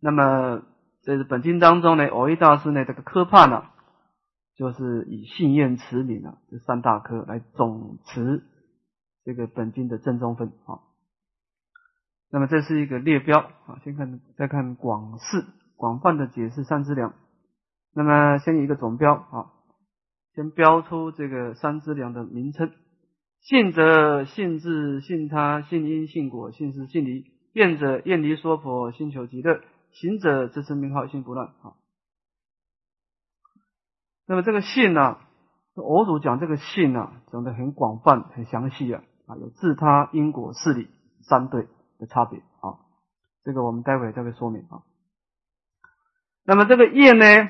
那么这是本经当中呢，偶一大师呢这个科判呢，就是以信愿持名啊这三大科来总持这个本经的正宗分啊。那么这是一个列标啊，先看再看广释广泛的解释三资粮。那么先一个总标啊，先标出这个三资粮的名称：信者信自信他信因信果信事信离；愿者愿离说婆心求极乐；行者自称名号心不乱啊。那么这个信呢，我主讲这个信呢，讲的很广泛很详细啊啊，有自他因果事理三对。的差别啊，这个我们待会再会说明啊。那么这个业呢，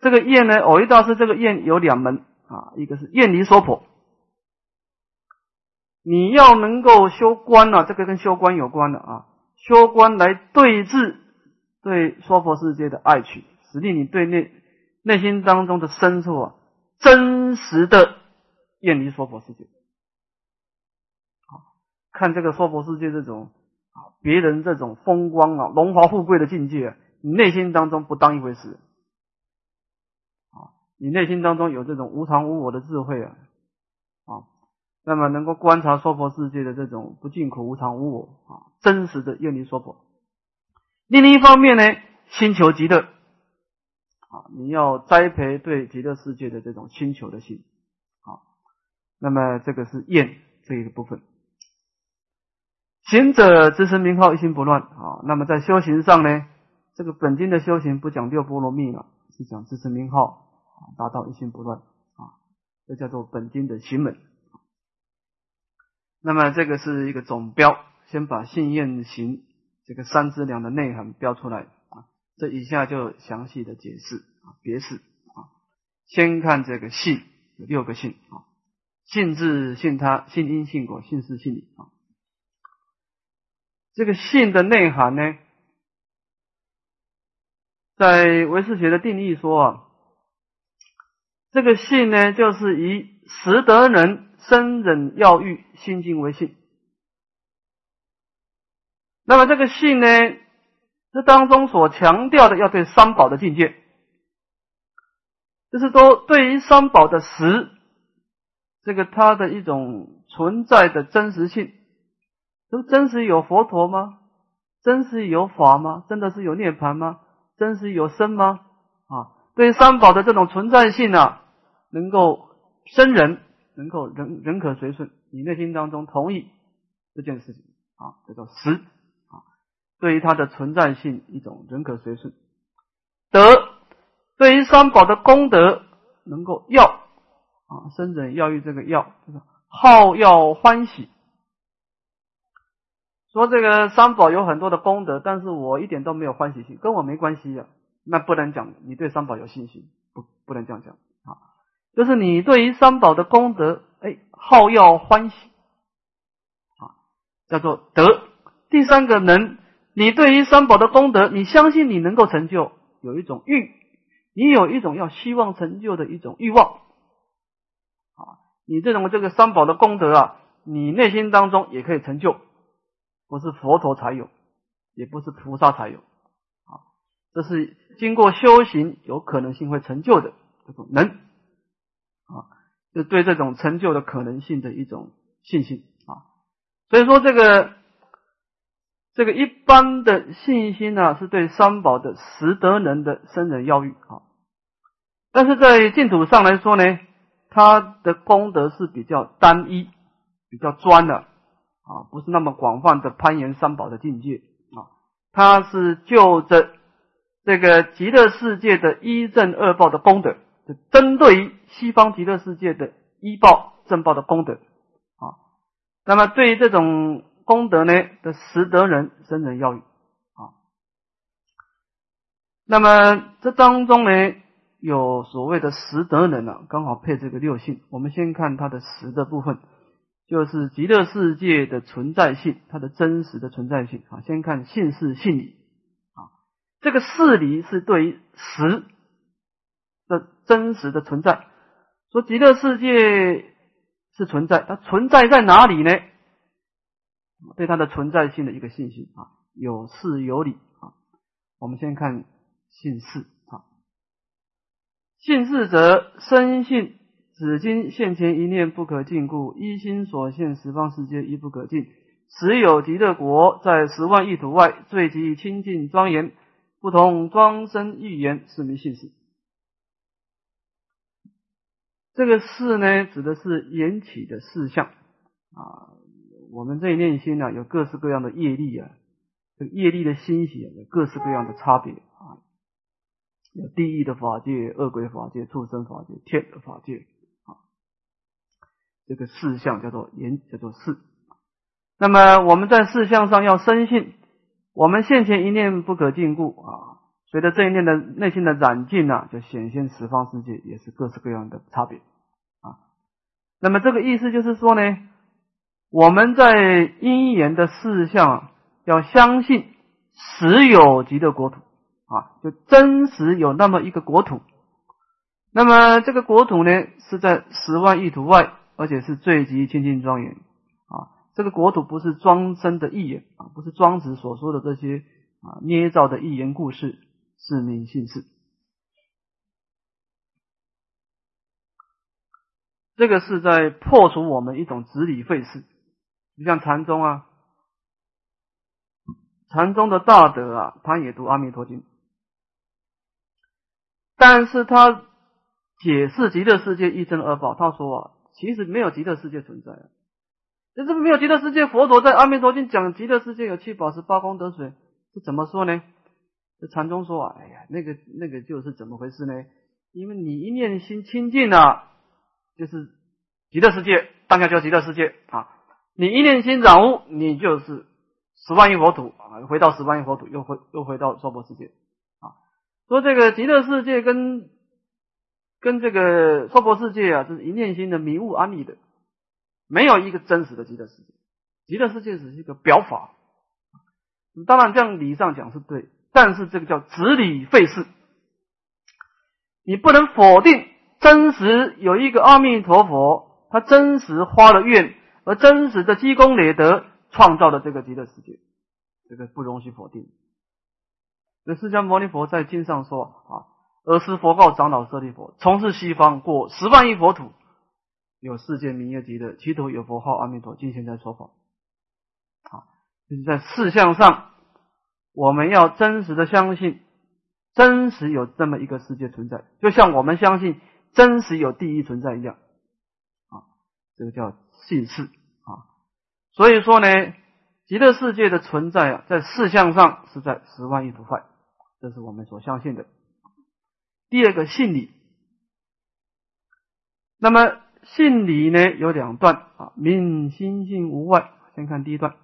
这个业呢，偶一大师这个业有两门啊，一个是业离娑婆，你要能够修观呢，这个跟修观有关的啊，修观来对治对娑婆世界的爱取，使令你对内内心当中的深处啊，真实的远离娑婆世界，好，看这个娑婆世界这种。啊，别人这种风光啊、荣华富贵的境界，你内心当中不当一回事啊。你内心当中有这种无常无我的智慧啊，啊，那么能够观察娑婆世界的这种不净苦、无常、无我啊，真实的远离娑婆。另一方面呢，心求极乐啊，你要栽培对极乐世界的这种星求的心啊。那么这个是愿这一个部分。行者自身名号一心不乱啊，那么在修行上呢，这个本经的修行不讲六波罗蜜了，是讲自身名号啊，达到一心不乱啊，这叫做本经的行门。那么这个是一个总标，先把信愿行这个三资粮的内涵标出来啊，这以下就详细的解释啊，别释啊，先看这个信有六个信啊，信自信他信因信果信事信理啊。这个信的内涵呢，在唯识学的定义说啊，这个信呢，就是以识得人生忍要欲心境为信。那么这个信呢，这当中所强调的要对三宝的境界，就是说对于三宝的实，这个它的一种存在的真实性。都真实有佛陀吗？真实有法吗？真的是有涅盘吗？真实有生吗？啊，对三宝的这种存在性啊，能够生人，能够人人可随顺，你内心当中同意这件事情啊，叫做实。对于它的存在性，一种人可随顺。德，对于三宝的功德，能够要啊，生人要欲这个要，就是好要欢喜。说这个三宝有很多的功德，但是我一点都没有欢喜心，跟我没关系呀，那不能讲你对三宝有信心，不不能这样讲啊，就是你对于三宝的功德，哎，好要欢喜啊，叫做德。第三个能，你对于三宝的功德，你相信你能够成就，有一种欲，你有一种要希望成就的一种欲望啊，你这种这个三宝的功德啊，你内心当中也可以成就。不是佛陀才有，也不是菩萨才有，啊，这是经过修行有可能性会成就的这种能，啊，就对这种成就的可能性的一种信心啊。所以说这个这个一般的信心呢，是对三宝的实德能的生人要欲啊，但是在净土上来说呢，它的功德是比较单一、比较专的。啊，不是那么广泛的攀岩三宝的境界啊，它是就着这个极乐世界的一正二报的功德，就针对于西方极乐世界的一报正报的功德啊。那么对于这种功德呢的实德人生人要欲啊，那么这当中呢有所谓的实德人啊，刚好配这个六性，我们先看它的实的部分。就是极乐世界的存在性，它的真实的存在性啊。先看性是性理啊，这个事理是对于实的真实的存在。说极乐世界是存在，它存在在哪里呢？对它的存在性的一个信心啊，有事有理啊。我们先看信事啊，信事则生信，只今现前一念不可尽故，一心所现十方世界亦不可尽。时有极乐国在十万亿土外，最极清净庄严，不同庄生预言，是名信事。这个事呢，指的是缘起的事项啊。我们这一念心呢，有各式各样的业力啊，这个业力的欣喜有各式各样的差别啊，有地狱的法界、恶鬼法界、畜生法界、天的法界啊。这个四项叫做言，叫做事。那么我们在四项上要深信，我们现前一念不可禁锢啊。随着这一念的内心的染尽呢，就显现十方世界也是各式各样的差别啊。那么这个意思就是说呢。我们在因缘的事项要相信实有极的国土啊，就真实有那么一个国土。那么这个国土呢，是在十万亿土外，而且是最极清净庄严啊。这个国土不是庄生的意言啊，不是庄子所说的这些啊捏造的寓言故事，是名信事。这个是在破除我们一种执理废事。就像禅宗啊，禅宗的大德啊，他也读《阿弥陀经》，但是他解释极乐世界一真二宝，他说啊，其实没有极乐世界存在啊，这是没有极乐世界，佛陀在《阿弥陀经》讲极乐世界有七宝十八功德水，是怎么说呢？这禅宗说啊，哎呀，那个那个就是怎么回事呢？因为你一念心清净了，就是极乐世界，当下就极乐世界啊。你一念心染污，你就是十万亿佛土啊，回到十万亿佛土，又回又回到娑婆世界啊。说这个极乐世界跟跟这个娑婆世界啊，是一念心的迷雾安立的，没有一个真实的极乐世界。极乐世界只是一个表法，当然这样理上讲是对，但是这个叫执理废事，你不能否定真实有一个阿弥陀佛，他真实发了愿。而真实的积功累德创造的这个极乐世界，这个不容许否定。那释迦牟尼佛在经上说啊，尔时佛告长老舍利弗：从事西方过十万亿佛土，有世界名业极乐，其土有佛号阿弥陀，今现在说法。啊，就是在事项上，我们要真实的相信，真实有这么一个世界存在，就像我们相信真实有地狱存在一样。啊，这个叫。信事啊，所以说呢，极乐世界的存在啊，在事项上是在十万亿土外，这是我们所相信的。第二个信理，那么信理呢有两段啊，明心性无外。先看第一段，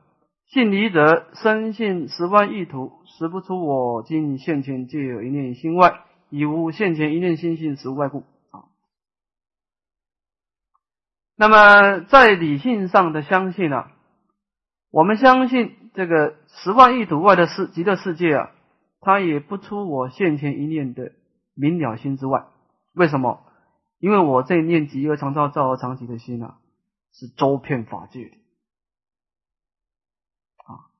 信理者，深信十万亿土识不出我今现前皆有一念心外，已无现前一念心性实无外故。那么在理性上的相信啊，我们相信这个十万亿土外的世极乐世界啊，它也不出我现前一念的明了心之外。为什么？因为我这念极而常照、照而常寂的心啊，是周遍法界啊。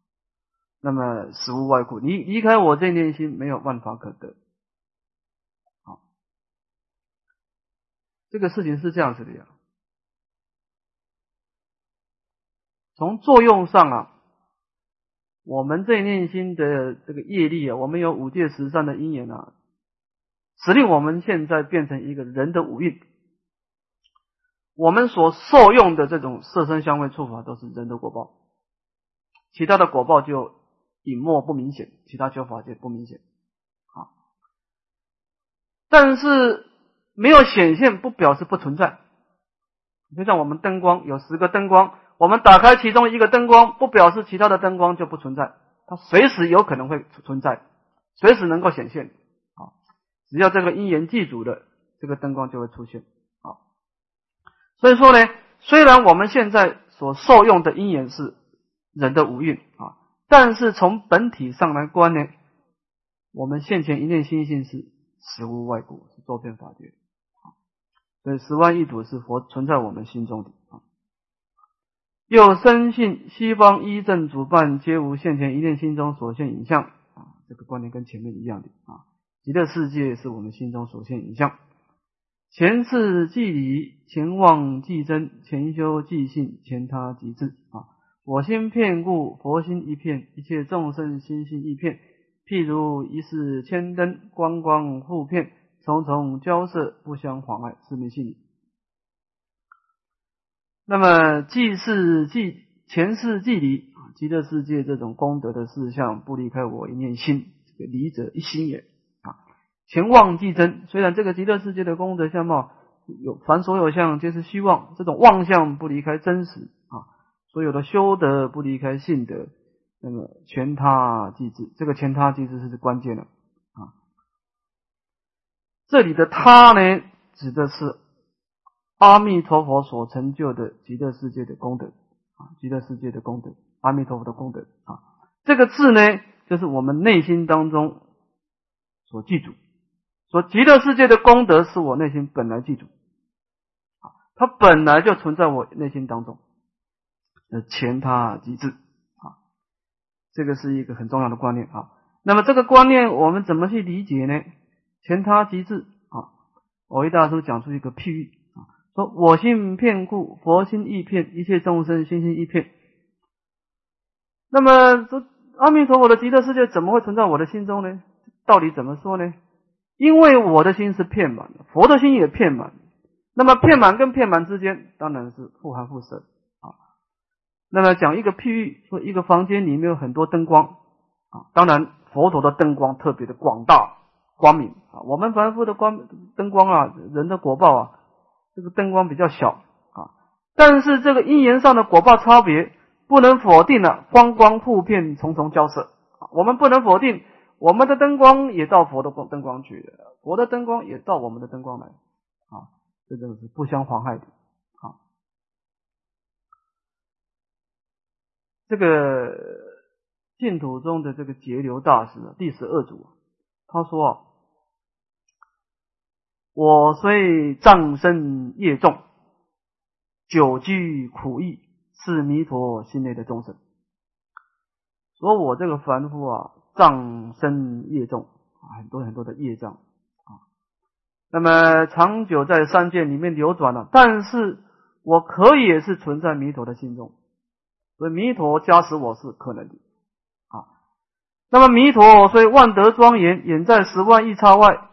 那么实无外故，离离开我这念心，没有万法可得。好，这个事情是这样子的呀。从作用上啊，我们这念心的这个业力啊，我们有五界十善的因缘啊，使令我们现在变成一个人的五蕴。我们所受用的这种色身香味触法都是人的果报，其他的果报就隐没不明显，其他修法就不明显啊。但是没有显现不表示不存在，就像我们灯光有十个灯光。我们打开其中一个灯光，不表示其他的灯光就不存在，它随时有可能会存在，随时能够显现。啊，只要这个因缘具足的，这个灯光就会出现。啊，所以说呢，虽然我们现在所受用的因缘是人的五蕴啊，但是从本体上来观呢，我们现前一念心性是实无外故，是周遍法界。所以十万亿土是佛存在我们心中的。又深信西方一正主办皆无现前一念心中所现影像啊，这个观念跟前面一样的啊。极乐世界是我们心中所现影像，前世即理，前望即真，前修即信，前他即智啊。我心片故，佛心一片，一切众生心心一片。譬如一世千灯，光光互片，重重交涉，不相妨碍，是名信理。那么，既是既前世既离极乐世界这种功德的事项，不离开我一念心，这个离者一心也啊。前望即真，虽然这个极乐世界的功德相貌有凡所有相皆是虚妄，这种妄相不离开真实啊。所有的修德不离开信德，那么全他即知，这个全他即知是关键的啊。这里的他呢，指的是。阿弥陀佛所成就的极乐世界的功德啊，极乐世界的功德，阿弥陀佛的功德啊，这个字呢，就是我们内心当中所记住，说极乐世界的功德是我内心本来记住啊，它本来就存在我内心当中，呃，前他即智啊，这个是一个很重要的观念啊。那么这个观念我们怎么去理解呢？前他即智啊，我为大师讲出一个譬喻。说我心片故，佛心一片，一切众生心心一片。那么，这阿弥陀佛的极乐世界怎么会存在我的心中呢？到底怎么说呢？因为我的心是片满的，佛的心也片满。那么片满跟片满之间，当然是互含互摄啊。那么讲一个譬喻，说一个房间里面有很多灯光啊，当然佛陀的灯光特别的广大光明啊。我们凡夫的光灯光啊，人的果报啊。这个灯光比较小啊，但是这个因缘上的果报差别不能否定了，光光互片，重重交涉。我们不能否定，我们的灯光也到佛的光灯光去，佛的灯光也到我们的灯光来啊，这个是不相妨害的啊。这个净土中的这个节流大师第十二组，他说。我虽障身业重，久居苦役，是弥陀心内的众生。说我这个凡夫啊，障身业重，很多很多的业障啊。那么长久在三界里面流转了，但是我可以是存在弥陀的心中，所以弥陀加持我是可能的啊。那么弥陀虽万德庄严，远在十万亿刹外。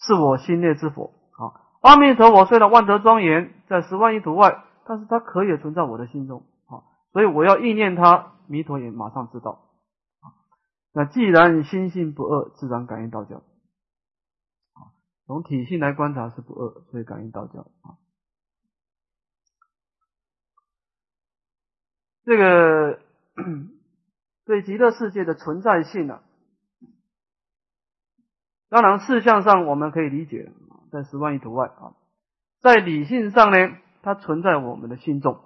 是我心内之佛啊！阿弥陀佛虽然万德庄严，在十万亿土外，但是它可以存在我的心中啊！所以我要意念它，弥陀也马上知道啊！那既然心性不恶，自然感应道教啊！从体性来观察是不恶，所以感应道教啊！这个 对极乐世界的存在性呢？当然，事项上我们可以理解，在十万亿图外啊，在理性上呢，它存在我们的心中。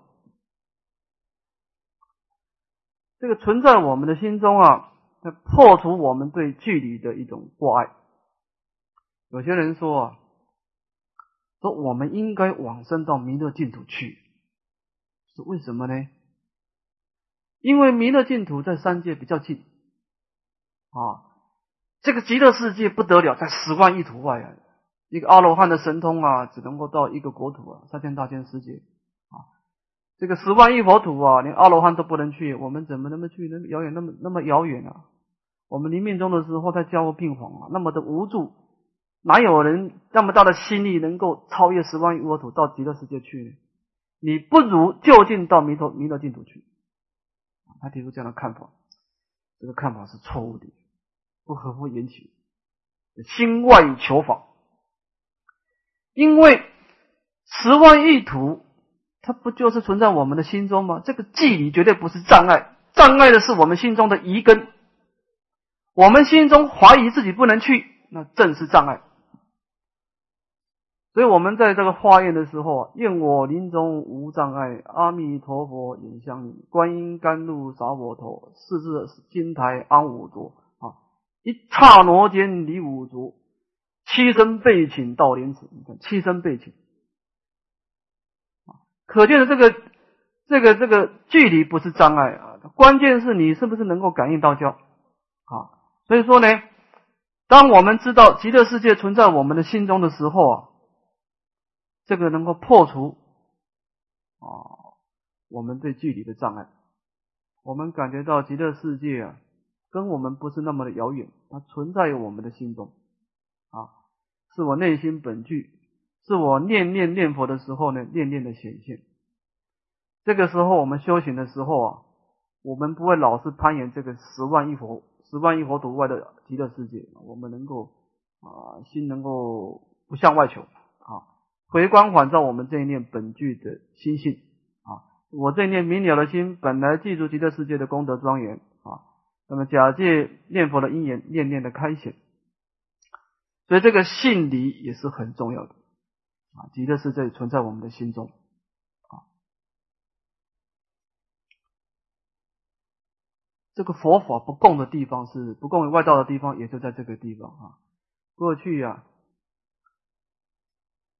这个存在我们的心中啊，它破除我们对距离的一种过爱。有些人说啊，说我们应该往生到弥勒净土去，是为什么呢？因为弥勒净土在三界比较近啊。这个极乐世界不得了，在十万亿土外啊！一个阿罗汉的神通啊，只能够到一个国土啊，三千大千世界啊。这个十万亿佛土啊，连阿罗汉都不能去，我们怎么能么去？那么遥远，那么那么遥远啊！我们临命终的时候，他家务病房啊，那么的无助，哪有人那么大的心力能够超越十万亿佛土到极乐世界去呢？你不如就近到弥陀弥勒净土去。他提出这样的看法，这个看法是错误的。不合乎缘起，心外求法，因为十万亿土，它不就是存在我们的心中吗？这个距离绝对不是障碍，障碍的是我们心中的疑根。我们心中怀疑自己不能去，那正是障碍。所以，我们在这个化验的时候啊，愿我临终无障碍，阿弥陀佛眼相迎，观音甘露洒我头，四字金台安我座。一刹那间离五浊，七身被请到莲池。你看，七身被请可见的这个这个这个距离不是障碍啊，关键是你是不是能够感应到教啊？所以说呢，当我们知道极乐世界存在我们的心中的时候啊，这个能够破除啊我们对距离的障碍，我们感觉到极乐世界啊跟我们不是那么的遥远，它存在于我们的心中啊，是我内心本具，是我念念念佛的时候呢，念念的显现。这个时候我们修行的时候啊，我们不会老是攀岩这个十万亿佛、十万亿佛土外的极乐世界，我们能够啊心能够不向外求啊，回光返照我们这一念本具的心性啊，我这一念明了的心本来记住极乐世界的功德庄严，那么假借念佛的因缘，念念的开显，所以这个信离也是很重要的啊，极乐世界存在我们的心中啊。这个佛法不共的地方是不共于外道的地方，也就在这个地方啊。过去呀，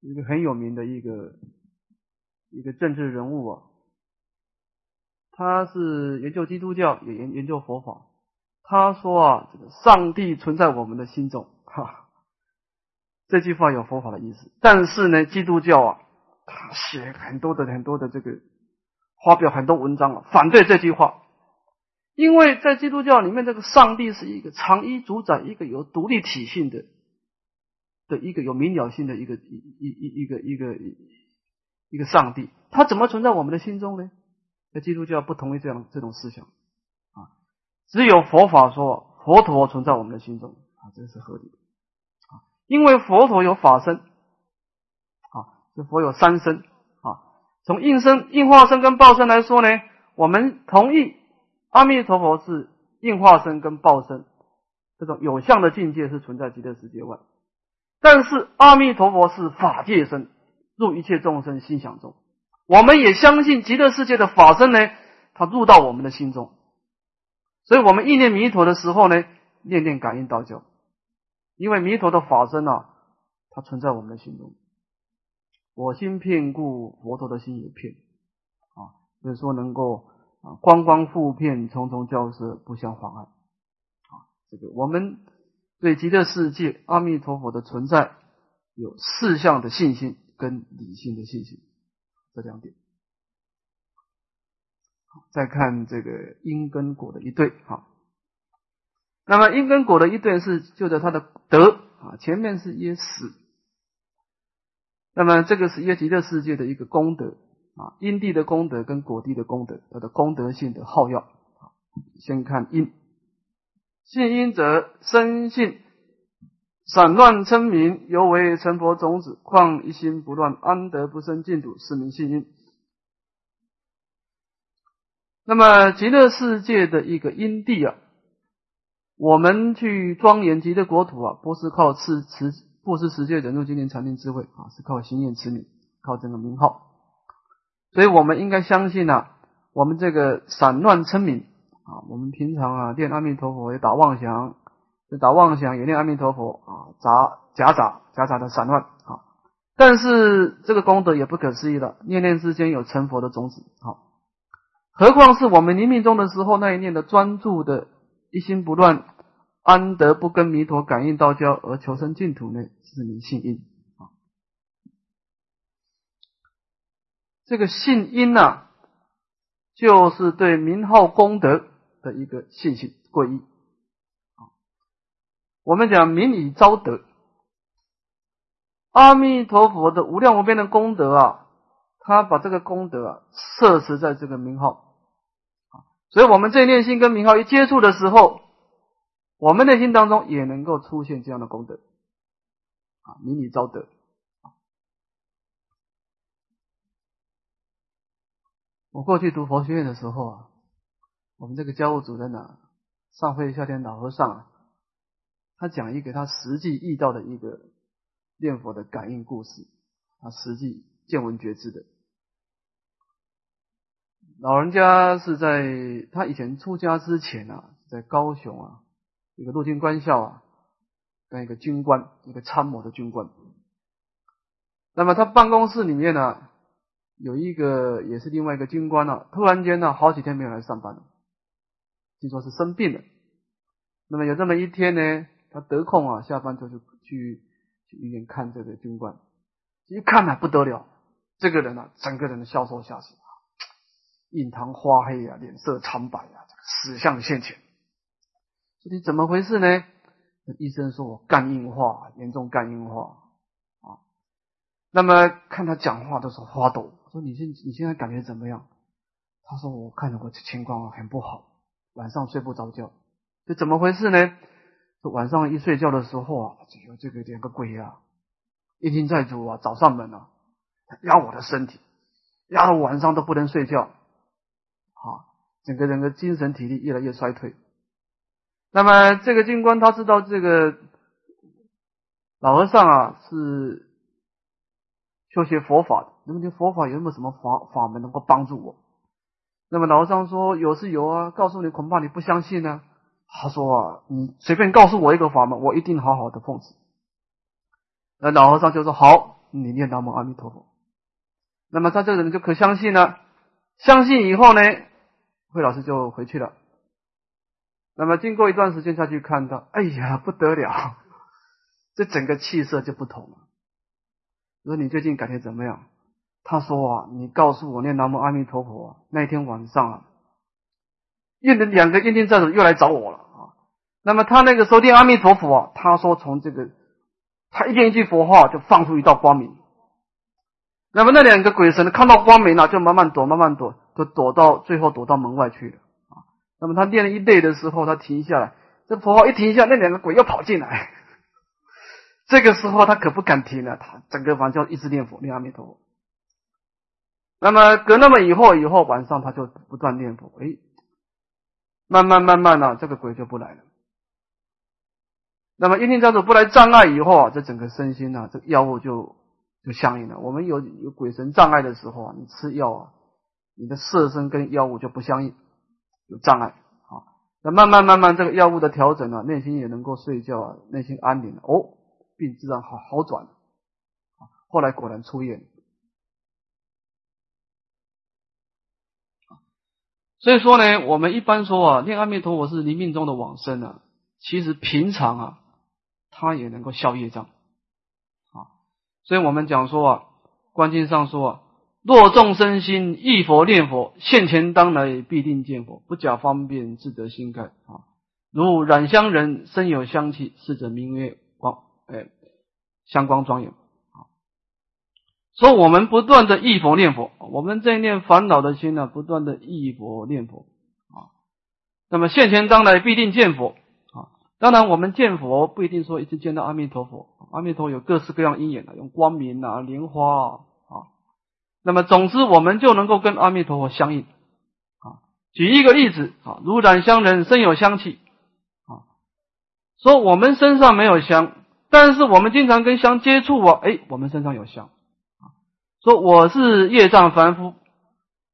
一个很有名的一个一个政治人物啊，他是研究基督教，也研研究佛法。他说啊，这个上帝存在我们的心中，哈，这句话有佛法的意思。但是呢，基督教啊，他写很多的很多的这个发表很多文章啊，反对这句话。因为在基督教里面，这个上帝是一个长衣主宰、一个有独立体性的的一个有明了性的一个一一一一个一个一个上帝，他怎么存在我们的心中呢？在基督教不同意这样这种思想，只有佛法说佛陀存在我们的心中。啊，这是合理的。啊，因为佛陀有法身。啊，这佛有三身。啊，从应身、应化身跟报身来说呢，我们同意。阿弥陀佛是应化身跟报身，这种有相的境界是存在极乐世界外，但是阿弥陀佛是法界身，入一切众生心想中。我们也相信极乐世界的法身呢，它入到我们的心中，所以我们意念弥陀的时候呢，念念感应道教，因为弥陀的法身啊，它存在我们的心中。我心片故，佛陀的心也片啊，所以说能够。啊，光光复片，重重交涉，不相妨碍。啊，这个我们对极乐世界阿弥陀佛的存在有四项的信心跟理性的信心，这两点。再看这个因跟果的一对，好。那么因跟果的一对是就着他的德啊，前面是耶死，那么这个是耶极乐世界的一个功德。啊，因地的功德跟果地的功德，它的功德性的耗药。先看因，信因者生信，散乱称名，犹为成佛种子。况一心不乱，安得不生净土？是名信因。那么极乐世界的一个因地啊，我们去庄严极乐国土啊，不是靠持持不是持戒忍辱精进禅定智慧啊，是靠心念持名，靠这个名号。所以我们应该相信呢，我们这个散乱称名啊，我们平常啊念阿弥陀佛也打妄想，打妄想也念阿弥陀佛啊，杂夹杂夹杂的散乱啊，但是这个功德也不可思议了，念念之间有成佛的种子啊，何况是我们临命中的时候那一念的专注的一心不乱，安得不跟弥陀感应道交而求生净土呢？是名信因啊。这个信因呢，就是对名号功德的一个信心皈依。我们讲名以招德，阿弥陀佛的无量无边的功德啊，他把这个功德啊摄持在这个名号，所以我们这念心跟名号一接触的时候，我们内心当中也能够出现这样的功德啊，名以招德。我过去读佛学院的时候啊，我们这个教务主任啊，上会夏天老和尚，他讲一个他实际遇到的一个念佛的感应故事，他实际见闻觉知的。老人家是在他以前出家之前啊，在高雄啊，一个陆军官校啊，跟一个军官，一个参谋的军官。那么他办公室里面呢？有一个也是另外一个军官呢，突然间呢，好几天没有来上班了，听说是生病了。那么有这么一天呢，他得空啊，下班就去去去医院看这个军官，一看啊不得了，这个人啊，整个人的消瘦下去，印堂发黑啊，脸色苍白啊，这个死相现前。说你怎么回事呢？医生说我肝硬化，严重肝硬化啊。那么看他讲话的时候发抖，说你现你现在感觉怎么样？他说我看着我情况很不好，晚上睡不着觉。这怎么回事呢？说晚上一睡觉的时候啊，就有这个两个鬼啊，一听在主啊，找上门了，压我的身体，压得晚上都不能睡觉，啊，整个人的精神体力越来越衰退。那么这个军官他知道这个老和尚啊是修学佛法的，那么你佛法有没有什么法法门能够帮助我？那么老和尚说有是有啊，告诉你恐怕你不相信呢。他说啊，你随便告诉我一个法门，我一定好好的奉持。那老和尚就说好，你念南无阿弥陀佛。那么他这个人就可相信了，相信以后呢，慧老师就回去了。那么经过一段时间下去看到，哎呀不得了，这整个气色就不同了。我说你最近感觉怎么样？他说啊，你告诉我念南无阿弥陀佛那天晚上啊，印的两个印经寨主又来找我了啊。那么他那个时候念阿弥陀佛啊，他说从这个他一念一句佛号就放出一道光明。那么那两个鬼神看到光明了，就慢慢躲，慢慢躲，就躲到最后躲到门外去了啊。那么他练了一累的时候，他停下来，这佛号一停下，那两个鬼又跑进来。这个时候他可不敢停了，他整个晚上一直念佛，念阿弥陀佛。那么隔那么以后，以后晚上他就不断念佛，哎，慢慢慢慢的，这个鬼就不来了。那么阴天家主不来障碍以后啊，这整个身心啊，这药物就就相应了。我们有有鬼神障碍的时候啊，你吃药啊，你的色身跟药物就不相应，有障碍啊。那慢慢慢慢这个药物的调整啊，内心也能够睡觉啊，内心安宁哦，病自然好好转啊。后来果然出院。所以说呢，我们一般说啊，念阿弥陀佛是临命中的往生啊。其实平常啊，他也能够消业障啊。所以我们讲说啊，观经上说啊，若众生心忆佛念佛，现前当来必定见佛，不假方便自得心开啊。如染香人身有香气，是者名曰光，哎，香光庄严。啊。所以我们不断的忆佛念佛，我们这一念烦恼的心呢，不断的忆佛念佛啊。那么现前当来必定见佛啊。当然，我们见佛不一定说一直见到阿弥陀佛，阿弥陀有各式各样因缘的，用光明啊、莲花啊。那么总之，我们就能够跟阿弥陀佛相应啊。举一个例子啊，如染香人身有香气啊，说我们身上没有香，但是我们经常跟香接触啊，哎，我们身上有香。说我是业障凡夫，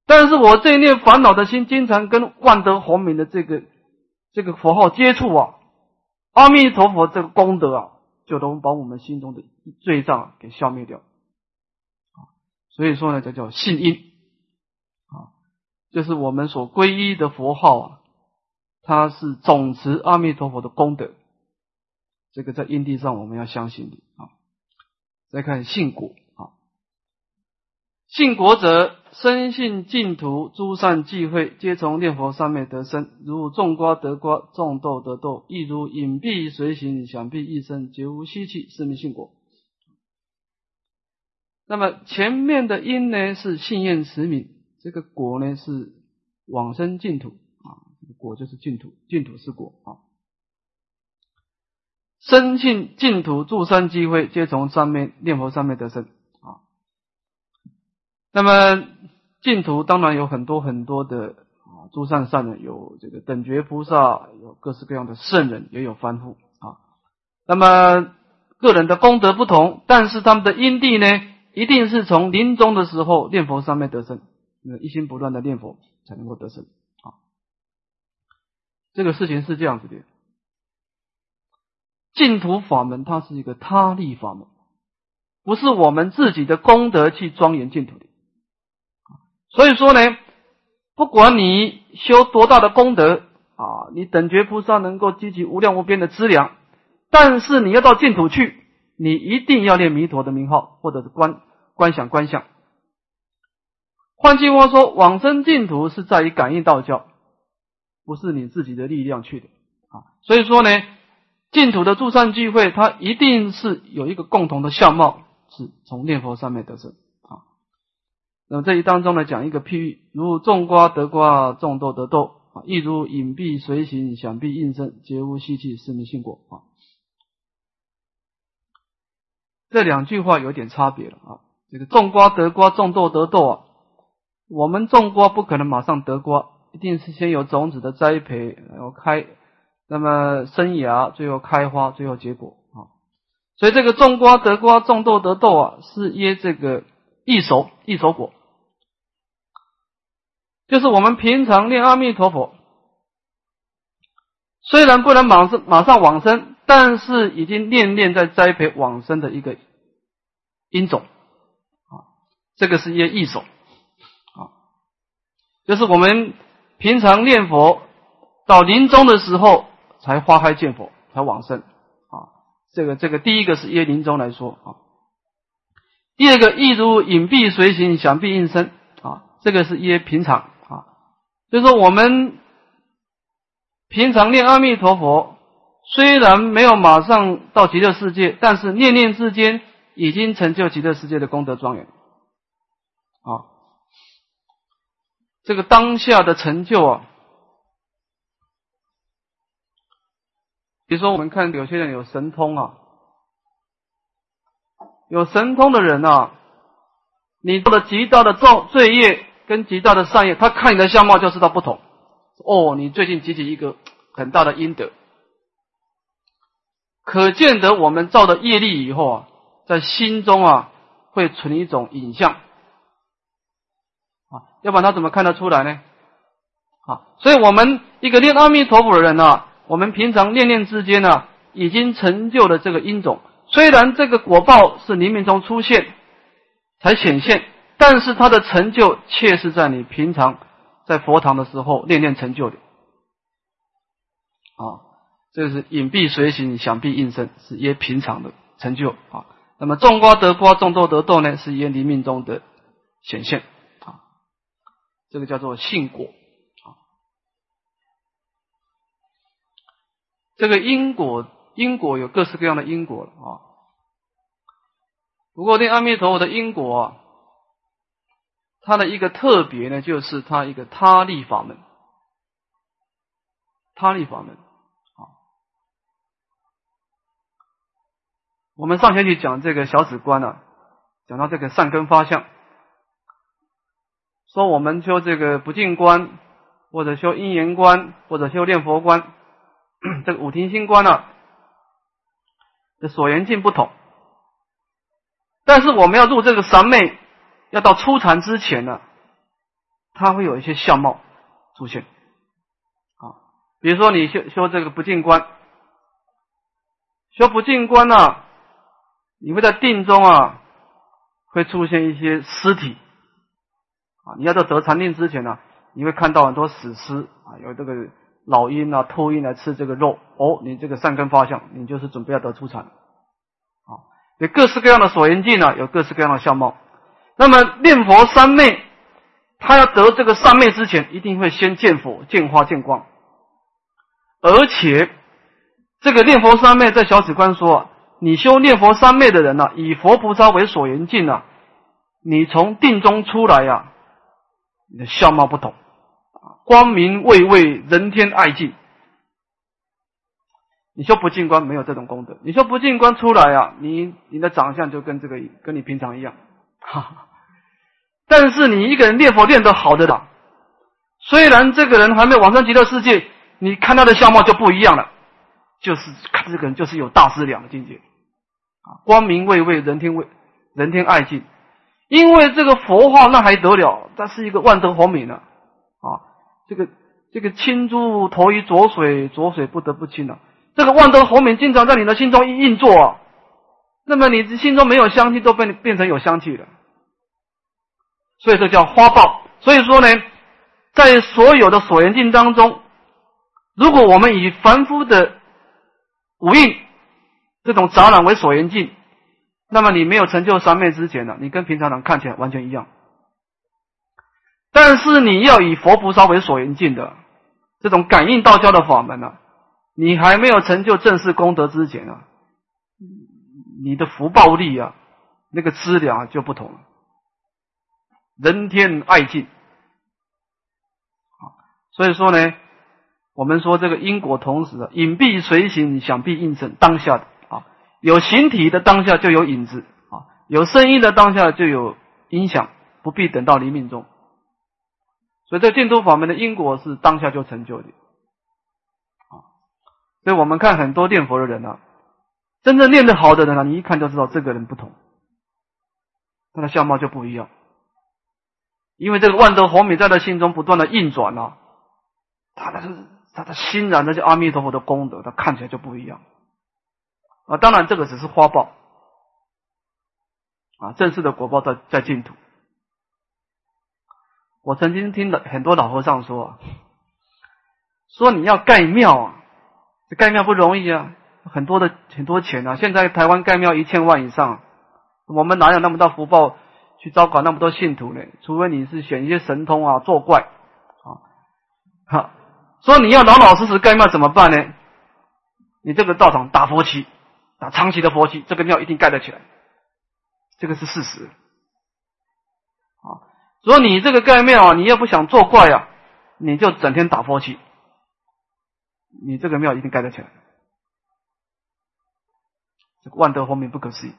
但是我这一念烦恼的心，经常跟万德洪明的这个这个佛号接触啊，阿弥陀佛这个功德啊，就能把我们心中的罪障给消灭掉。所以说呢，这叫信因啊，就是我们所皈依的佛号啊，它是总持阿弥陀佛的功德，这个在因地上我们要相信的啊。再看信果啊。信果者，生信净土，诸善聚会，皆从念佛上面得生。如种瓜得瓜，种豆得豆，亦如隐蔽随行，想必一生绝无希弃，是名信果。那么前面的因呢，是信愿持名；这个果呢，是往生净土啊。这个果就是净土，净土是果啊。生信净土，诸善聚会，皆从上面念佛上面得生啊。那么净土当然有很多很多的啊，诸善善人，有这个等觉菩萨，有各式各样的圣人，也有凡夫啊。那么个人的功德不同，但是他们的因地呢，一定是从临终的时候念佛上面得生，那一心不断的念佛才能够得生啊。这个事情是这样子的，净土法门它是一个他力法门，不是我们自己的功德去庄严净土的。所以说呢，不管你修多大的功德啊，你等觉菩萨能够积集无量无边的资粮，但是你要到净土去，你一定要念弥陀的名号，或者是观观想观相。换句话说，往生净土是在于感应道教，不是你自己的力量去的啊。所以说呢，净土的诸善聚会，它一定是有一个共同的相貌，是从念佛上面得生啊。那么这一当中呢，讲一个譬喻，如种瓜得瓜，种豆得豆。啊，亦如隐蔽随行，想必应声，皆无希冀，是名信果啊。这两句话有点差别了啊。这个种瓜得瓜，种豆得豆啊。我们种瓜不可能马上得瓜，一定是先有种子的栽培，然后开，那么生芽，最后开花，最后结果啊。所以这个种瓜得瓜，种豆得豆啊，是耶这个一熟一熟果。就是我们平常念阿弥陀佛，虽然不能马上马上往生，但是已经念念在栽培往生的一个因种啊，这个是一些异手啊，就是我们平常念佛到临终的时候才花开见佛，才往生啊。这个这个第一个是耶临终来说啊，第二个亦如隐蔽随行，想必应声啊，这个是耶平常啊。就是说，我们平常念阿弥陀佛，虽然没有马上到极乐世界，但是念念之间已经成就极乐世界的功德庄严。啊，这个当下的成就啊，比如说我们看有些人有神通啊，有神通的人啊，你做了极大的造罪业。跟极大的善业，他看你的相貌就知道不同。哦，你最近积起一个很大的阴德，可见得我们造的业力以后啊，在心中啊会存一种影像啊，要不然他怎么看得出来呢？啊，所以我们一个念阿弥陀佛的人呢，我们平常念念之间呢，已经成就了这个因种，虽然这个果报是冥冥中出现才显现。但是他的成就却是在你平常在佛堂的时候念念成就的啊，这是隐蔽随行，想必应声，是耶平常的成就啊。那么种瓜得瓜，种豆得豆呢，是耶临命中的显现啊。这个叫做信果啊。这个因果因果有各式各样的因果啊。不过念阿弥陀佛的因果啊。它的一个特别呢，就是它一个他力法门，他力法门啊。我们上学期讲这个小止观呢，讲到这个善根发相，说我们修这个不净观，或者修因缘观，或者修念佛观，这个五庭心观呢，的所缘境不同，但是我们要入这个三昧。要到初禅之前呢，它会有一些相貌出现啊，比如说你修修这个不净观，修不净观呢，你会在定中啊，会出现一些尸体啊，你要到得禅定之前呢，你会看到很多死尸啊，有这个老鹰啊、秃鹰来吃这个肉哦，你这个善根发相，你就是准备要得出禅啊，有各式各样的所缘境呢，有各式各样的相貌。那么念佛三昧，他要得这个三昧之前，一定会先见佛、见花、见光。而且这个念佛三昧，在小止观说啊，你修念佛三昧的人呢，以佛菩萨为所缘境呢，你从定中出来呀，你的相貌不同，光明巍巍，人天爱敬。你说不净观没有这种功德，你说不净观出来啊，你你的长相就跟这个跟你平常一样，哈哈。但是你一个人念佛念得好的了，虽然这个人还没往生极乐世界，你看他的相貌就不一样了，就是看这个人就是有大师两个境界啊，光明巍巍，人天为人天爱敬，因为这个佛号那还得了，他是一个万德洪明呢啊，这个这个清珠投于浊水，浊水不得不清了，这个万德洪明经常在你的心中一运作，那么你心中没有香气，都被变成有香气了。所以这叫花报。所以说呢，在所有的所缘境当中，如果我们以凡夫的五蕴这种杂染为所缘境，那么你没有成就三昧之前呢，你跟平常人看起来完全一样。但是你要以佛菩萨为所缘境的这种感应道交的法门呢，你还没有成就正式功德之前啊，你的福报力啊，那个资粮就不同了，人天爱敬。所以说呢，我们说这个因果同时啊，隐蔽随行，想必应成当下的啊，有形体的当下就有影子啊，有声音的当下就有影响，不必等到黎明中。所以这净土法门的因果是当下就成就的啊。所以我们看很多念佛的人啊，真正念得好的人啊，你一看就知道这个人不同，他的相貌就不一样，因为这个万德红米在他心中不断的运转啊。他的他的心然，那些阿弥陀佛的功德，他看起来就不一样啊。当然，这个只是花报啊，正式的果报在在净土。我曾经听了很多老和尚说，说你要盖庙啊，这盖庙不容易啊，很多的很多钱啊。现在台湾盖庙一千万以上，我们哪有那么大福报去招搞那么多信徒呢？除非你是选一些神通啊，作怪啊，好。说你要老老实实盖庙怎么办呢？你这个道场打佛七，打长期的佛七，这个庙一定盖得起来，这个是事实。啊，说你这个盖庙啊，你要不想作怪啊，你就整天打佛七，你这个庙一定盖得起来。这个万德后面不可思议。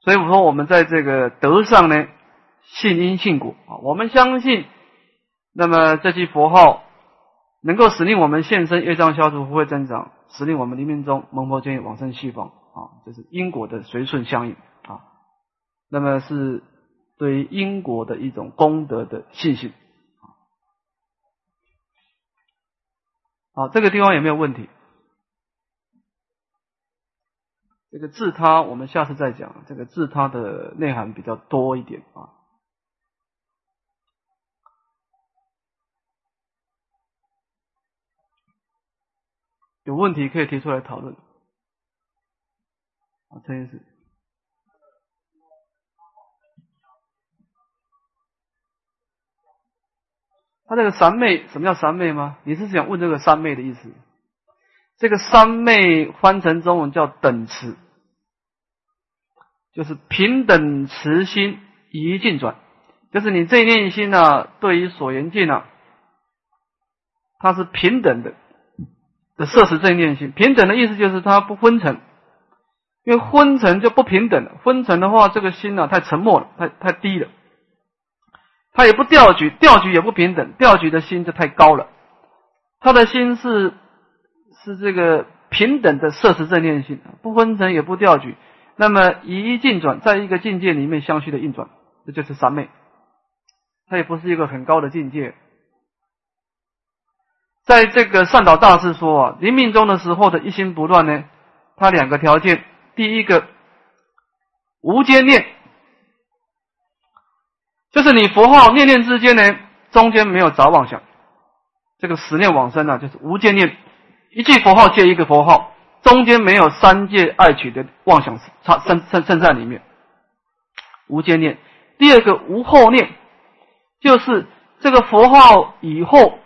所以我说我们在这个德上呢，信因信果啊，我们相信。那么这句佛号能够使令我们现身业障消除福慧增长，使令我们临命中蒙佛见往生西方啊，这是因果的随顺相应啊。那么是对因果的一种功德的信心好，这个地方有没有问题？这个自他我们下次再讲，这个自他的内涵比较多一点啊。有问题可以提出来讨论。啊，这件事，他这个三昧，什么叫三昧吗？你是想问这个三昧的意思？这个三昧翻成中文叫等持，就是平等持心一境转，就是你这一念心呢，对于所缘境啊，它是平等的。的摄持正念心平等的意思就是它不昏沉，因为昏沉就不平等了。昏沉的话，这个心呢太沉默了，太太低了。它也不调举，调举也不平等，调举的心就太高了。他的心是是这个平等的摄持正念性，不分层也不调举。那么以一境转，在一个境界里面相续的运转，这就是三昧。它也不是一个很高的境界。在这个善导大师说啊，临命终的时候的一心不乱呢，它两个条件，第一个无间念，就是你佛号念念之间呢，中间没有杂妄想，这个十念往生呢，就是无间念，一句佛号接一个佛号，中间没有三界爱取的妄想差生生生在里面，无间念。第二个无后念，就是这个佛号以后。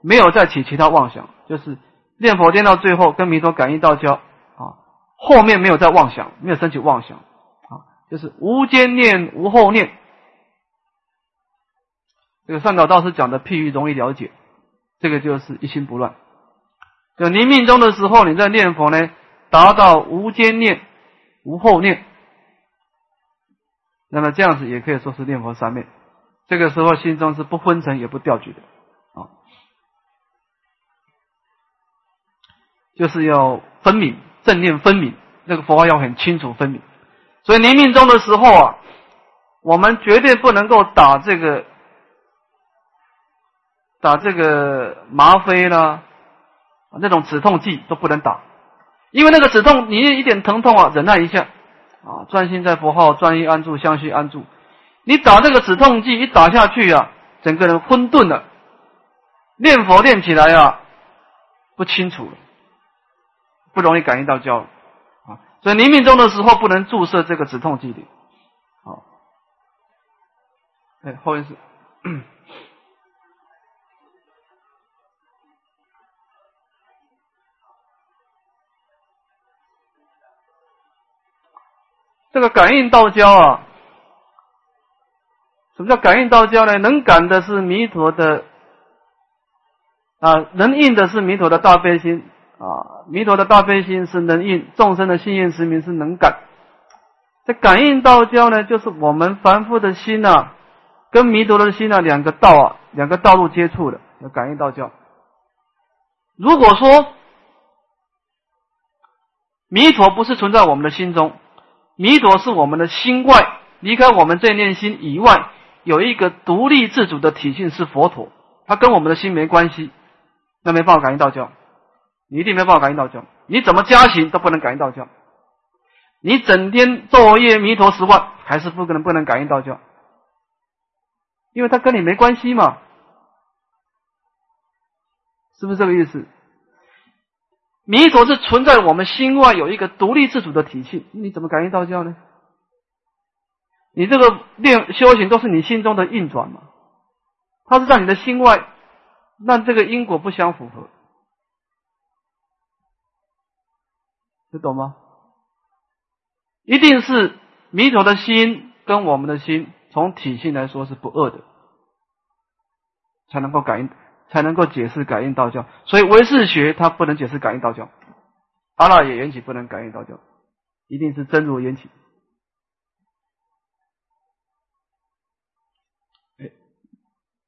没有再起其他妄想，就是念佛念到最后，跟弥陀感应道交啊，后面没有再妄想，没有升起妄想啊，就是无间念无后念。这个善导大师讲的譬喻容易了解，这个就是一心不乱。就临命中的时候，你在念佛呢，达到无间念无后念，那么这样子也可以说是念佛三昧。这个时候心中是不昏沉也不掉举的。啊就是要分明正念分明，那个佛号要很清楚分明。所以临命终的时候啊，我们绝对不能够打这个打这个麻啡啦，那种止痛剂都不能打，因为那个止痛你一点疼痛啊，忍耐一下啊，专心在佛号，专一安住，相续安住。你打这个止痛剂一打下去啊，整个人昏顿了，念佛念起来啊，不清楚了，不容易感应到焦啊。所以临命终的时候不能注射这个止痛剂的。好，哎，后面是这个感应道交啊。什么叫感应道交呢？能感的是弥陀的啊，能应的是弥陀的大悲心啊，弥陀的大悲心是能应，众生的信愿实名是能感。这感应道交呢，就是我们凡夫的心呐，跟弥陀的心啊两个道啊，两个道路接触的，要感应道交。如果说弥陀不是存在我们的心中，弥陀是我们的心外，离开我们这念心以外。有一个独立自主的体性是佛陀，他跟我们的心没关系，那没办法感应道教，你一定没办法感应道教，你怎么加行都不能感应道教，你整天昼夜弥陀十万，还是不可能不能感应道教，因为他跟你没关系嘛，是不是这个意思？弥陀是存在我们心外有一个独立自主的体系，你怎么感应道教呢？你这个练修行都是你心中的运转嘛，它是在你的心外，那这个因果不相符合，你懂吗？一定是弥陀的心跟我们的心，从体性来说是不二的，才能够感应，才能够解释感应道教。所以唯识学它不能解释感应道教，阿赖耶缘起不能感应道教，一定是真如缘起。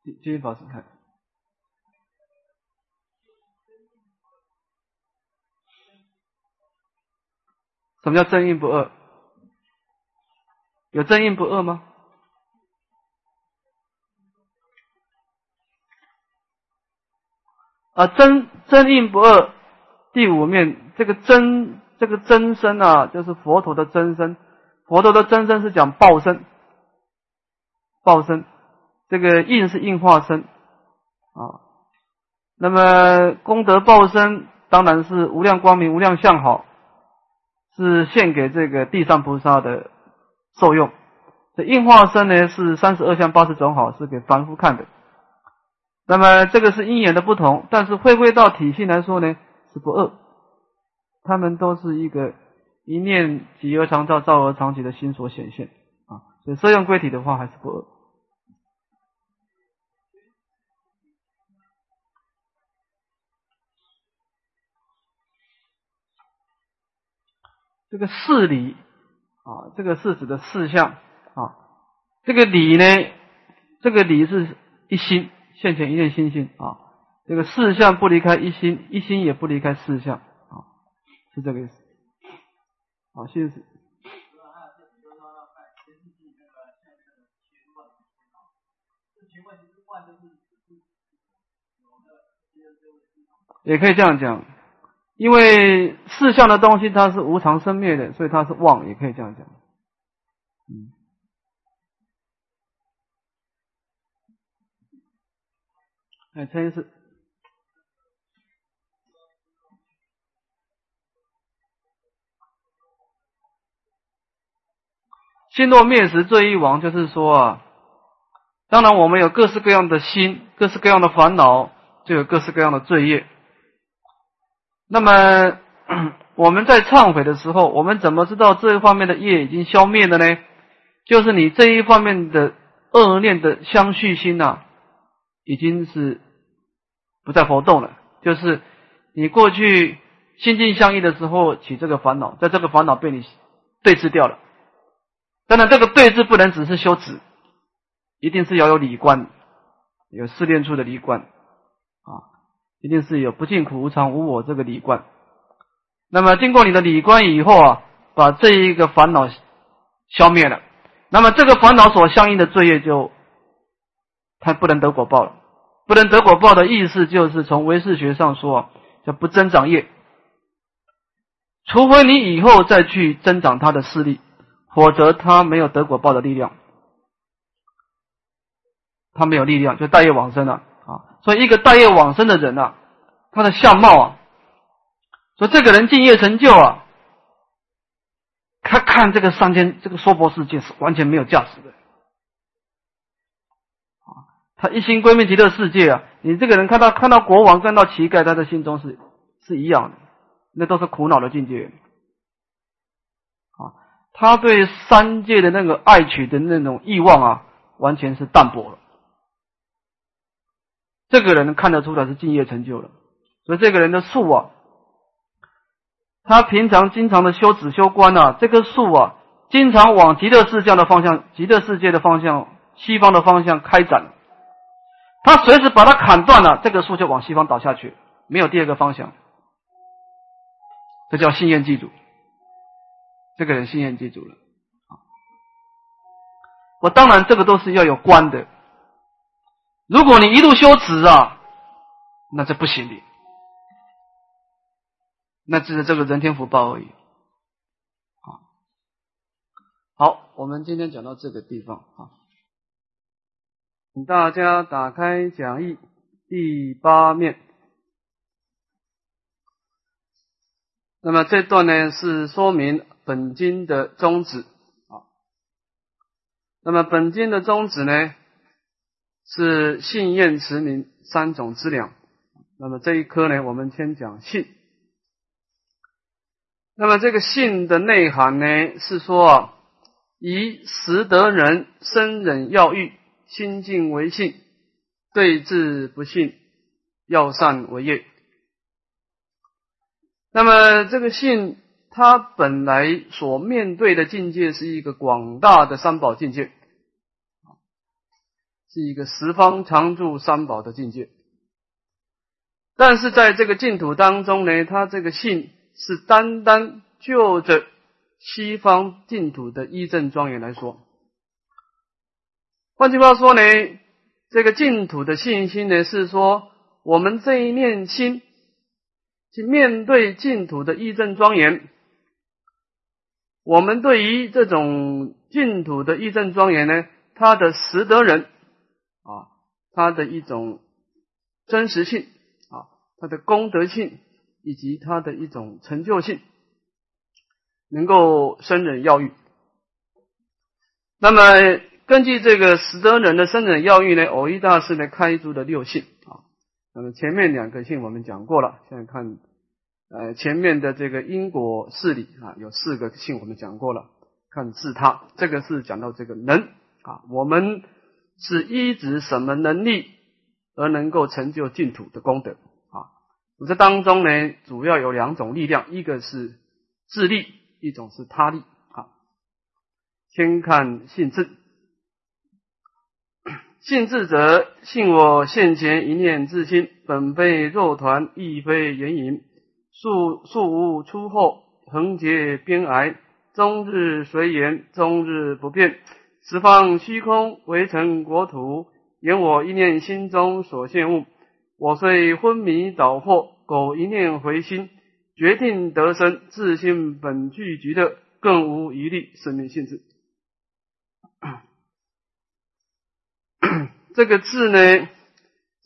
继续保持看，什么叫正印不二？有正印不二吗？啊，真真应不二，第五面这个真这个真身啊，就是佛陀的真身。佛陀的真身是讲报身，报身。这个印是印化身啊，那么功德报身当然是无量光明、无量相好，是献给这个地上菩萨的受用。这印化身呢是三十二相八十种好，是给凡夫看的。那么这个是因缘的不同，但是回归到体系来说呢是不二，他们都是一个一念即而常照，照而常起的心所显现啊。所以色用归体的话还是不二。这个事理啊，这个是指的事项啊。这个理呢，这个理是一心现前一念心性啊。这个事项不离开一心，一心也不离开事项啊，是这个意思。好，谢谢。也可以这样讲。因为四相的东西它是无常生灭的，所以它是妄，也可以这样讲。嗯，哎，陈医师，心若灭时罪亦亡，就是说啊，当然我们有各式各样的心，各式各样的烦恼，就有各式各样的罪业。那么我们在忏悔的时候，我们怎么知道这一方面的业已经消灭了呢？就是你这一方面的恶念的相续心呐，已经是不再活动了。就是你过去心境相应的时候起这个烦恼，在这个烦恼被你对峙掉了。当然，这个对峙不能只是修止，一定是要有理观，有试炼出的理观啊。一定是有不净苦无常无我这个理观，那么经过你的理观以后啊，把这一个烦恼消灭了，那么这个烦恼所相应的罪业就，它不能得果报了。不能得果报的意思就是从唯识学上说叫不增长业，除非你以后再去增长他的势力，否则他没有得果报的力量，他没有力量就大业往生了啊。所以一个大业往生的人啊，他的相貌啊，说这个人敬业成就啊，他看这个三千这个娑婆世界是完全没有价值的。他一心归命极乐世界啊！你这个人看到看到国王，看到乞丐，他的心中是是一样的，那都是苦恼的境界。啊，他对三界的那个爱取的那种欲望啊，完全是淡薄了。这个人看得出来是敬业成就了，所以这个人的树啊，他平常经常的修止修观啊，这棵树啊，经常往极乐世界的方向、极乐世界的方向、西方的方向开展。他随时把它砍断了，这个树就往西方倒下去，没有第二个方向。这叫信愿记住，这个人信愿记住了。我当然这个都是要有关的。如果你一路修持啊，那这不行的，那只是这个人天福报而已。好，好，我们今天讲到这个地方啊。请大家打开讲义第八面。那么这段呢是说明本经的宗旨啊。那么本经的宗旨呢是信愿持名三种资粮。那么这一科呢我们先讲信。那么这个信的内涵呢是说啊，以实得人生忍要欲。心静为信，对治不信，要善为业。那么这个信，它本来所面对的境界是一个广大的三宝境界，是一个十方常住三宝的境界。但是在这个净土当中呢，它这个信是单单就着西方净土的一正庄严来说。换句话说呢，这个净土的信心呢，是说我们这一念心去面对净土的义正庄严，我们对于这种净土的义正庄严呢，它的实德人啊，它的一种真实性啊，它的功德性以及它的一种成就性，能够生忍要欲，那么。根据这个十德人的生忍要义呢，偶一大师呢开出的六性啊。那么前面两个性我们讲过了，现在看呃前面的这个因果事理啊，有四个性我们讲过了。看自他，这个是讲到这个能啊，我们是依指什么能力而能够成就净土的功德啊？这当中呢，主要有两种力量，一个是自力，一种是他力啊。先看性质。信智者，信我现前一念自心，本非肉团，亦非言隐，素素无出后，横结边癌，终日随缘，终日不变，十方虚空，唯成国土，言我一念心中所现物。我虽昏迷倒惑，苟一念回心，决定得生，自信本具极乐，更无一例生命性质。这个字呢，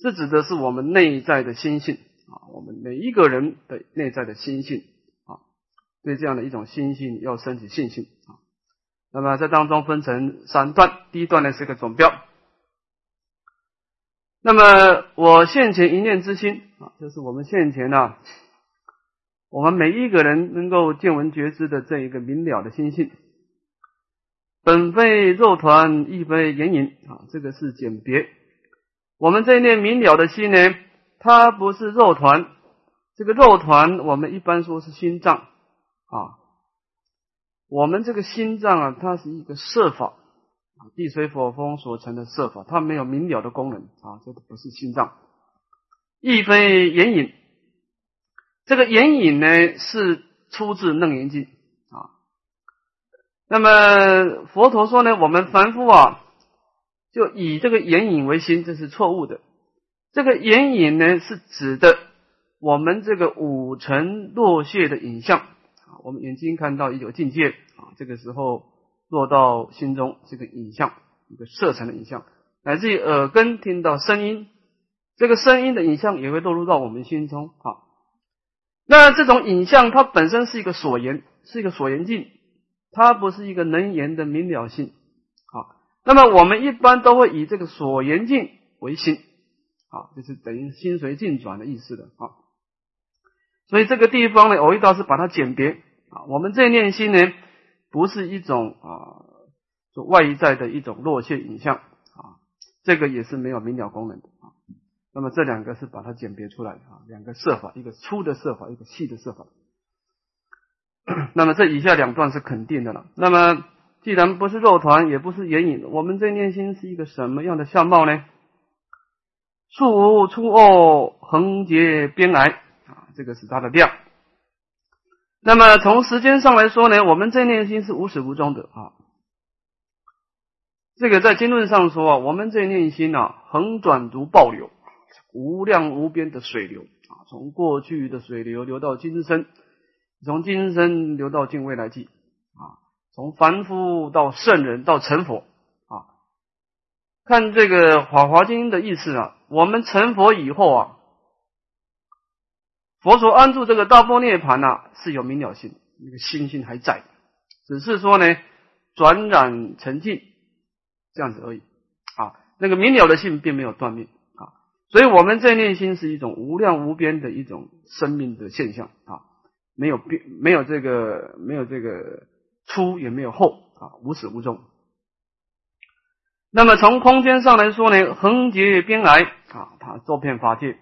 是指的是我们内在的心性啊，我们每一个人的内在的心性啊，对这样的一种心性要升起信心啊。那么这当中分成三段，第一段呢是个总标。那么我现前一念之心啊，就是我们现前呢，我们每一个人能够见闻觉知的这一个明了的心性。本非肉团，亦非眼影啊，这个是简别。我们这一念明了的心呢，它不是肉团。这个肉团，我们一般说是心脏啊。我们这个心脏啊，它是一个色法，地水火风所成的色法，它没有明了的功能啊，这个不是心脏。亦非眼影，这个眼影呢，是出自《楞严经》。那么佛陀说呢，我们凡夫啊，就以这个眼影为心，这是错误的。这个眼影呢，是指的我们这个五尘落谢的影像啊。我们眼睛看到一种境界啊，这个时候落到心中这个影像，一个色尘的影像，乃至于耳根听到声音这个声音的影像也会落入到我们心中啊。那这种影像它本身是一个所言，是一个所言境，它不是一个能言的明了性啊。那么我们一般都会以这个所言境为心啊，就是等于心随境转的意思的啊。所以这个地方呢，我一道是把它简别啊。我们这念心呢，不是一种啊，就外在的一种落切影像啊，这个也是没有明了功能的啊。那么这两个是把它简别出来的啊，两个设法，一个粗的设法，一个细的设法。那么这以下两段是肯定的了。那么既然不是肉团，也不是眼影，我们这念心是一个什么样的相貌呢？竖无粗恶，横结边来啊，这个是它的量。那么从时间上来说呢，我们这念心是无始无终的啊。这个在经论上说啊，我们这念心啊，横转如暴流。无量无边的水流啊，从过去的水流流到今生，从今生流到尽未来际啊，从凡夫到圣人到成佛啊。看这个《法华经》的意思啊，我们成佛以后啊，佛所安住这个大波涅盘呐是有明了性，那个心性还在，只是说呢转染成净这样子而已啊，那个明了的性并没有断灭啊。所以，我们这念心是一种无量无边的一种生命的现象啊，没有变，没有这个，没有这个粗，也没有厚啊，无始无终。那么从空间上来说呢，横结边来啊，它周遍法界